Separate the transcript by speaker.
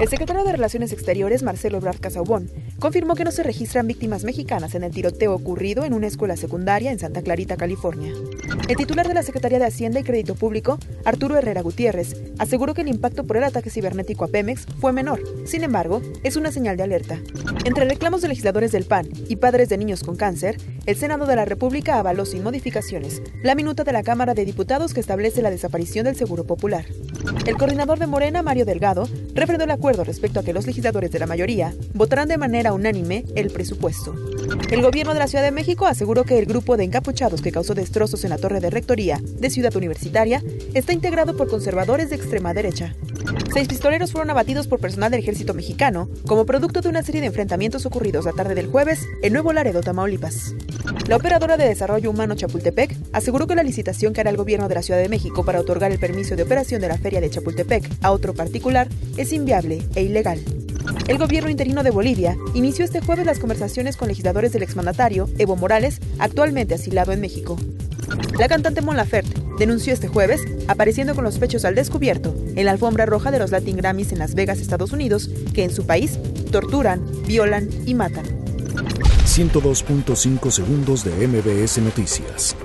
Speaker 1: El secretario de Relaciones Exteriores, Marcelo Ebrard Casaubon, confirmó que no se registran víctimas mexicanas en el tiroteo ocurrido en una escuela secundaria en Santa Clarita, California. El titular de la Secretaría de Hacienda y Crédito Público, Arturo Herrera Gutiérrez, aseguró que el impacto por el ataque cibernético a Pemex fue menor. Sin embargo, es una señal de alerta. Entre reclamos de legisladores del PAN y padres de niños con cáncer, el Senado de la República avaló sin modificaciones la minuta de la Cámara de Diputados que establece la desaparición del Seguro Popular. El coordinador de Morena, Mario Delgado, refrendó el acuerdo respecto a que los legisladores de la mayoría votarán de manera unánime el presupuesto. El gobierno de la Ciudad de México aseguró que el grupo de encapuchados que causó destrozos en la torre de rectoría de Ciudad Universitaria está integrado por conservadores de extrema derecha. Seis pistoleros fueron abatidos por personal del ejército mexicano como producto de una serie de enfrentamientos ocurridos la tarde del jueves en Nuevo Laredo, Tamaulipas. La operadora de desarrollo humano Chapultepec aseguró que la licitación que hará el gobierno de la Ciudad de México para otorgar el permiso de operación de la feria de Chapultepec a otro particular es inviable e ilegal. El gobierno interino de Bolivia inició este jueves las conversaciones con legisladores del exmandatario Evo Morales, actualmente asilado en México. La cantante Mon Laferte denunció este jueves, apareciendo con los pechos al descubierto en la alfombra roja de los Latin Grammys en Las Vegas, Estados Unidos, que en su país torturan, violan y matan.
Speaker 2: 102.5 segundos de MBS Noticias.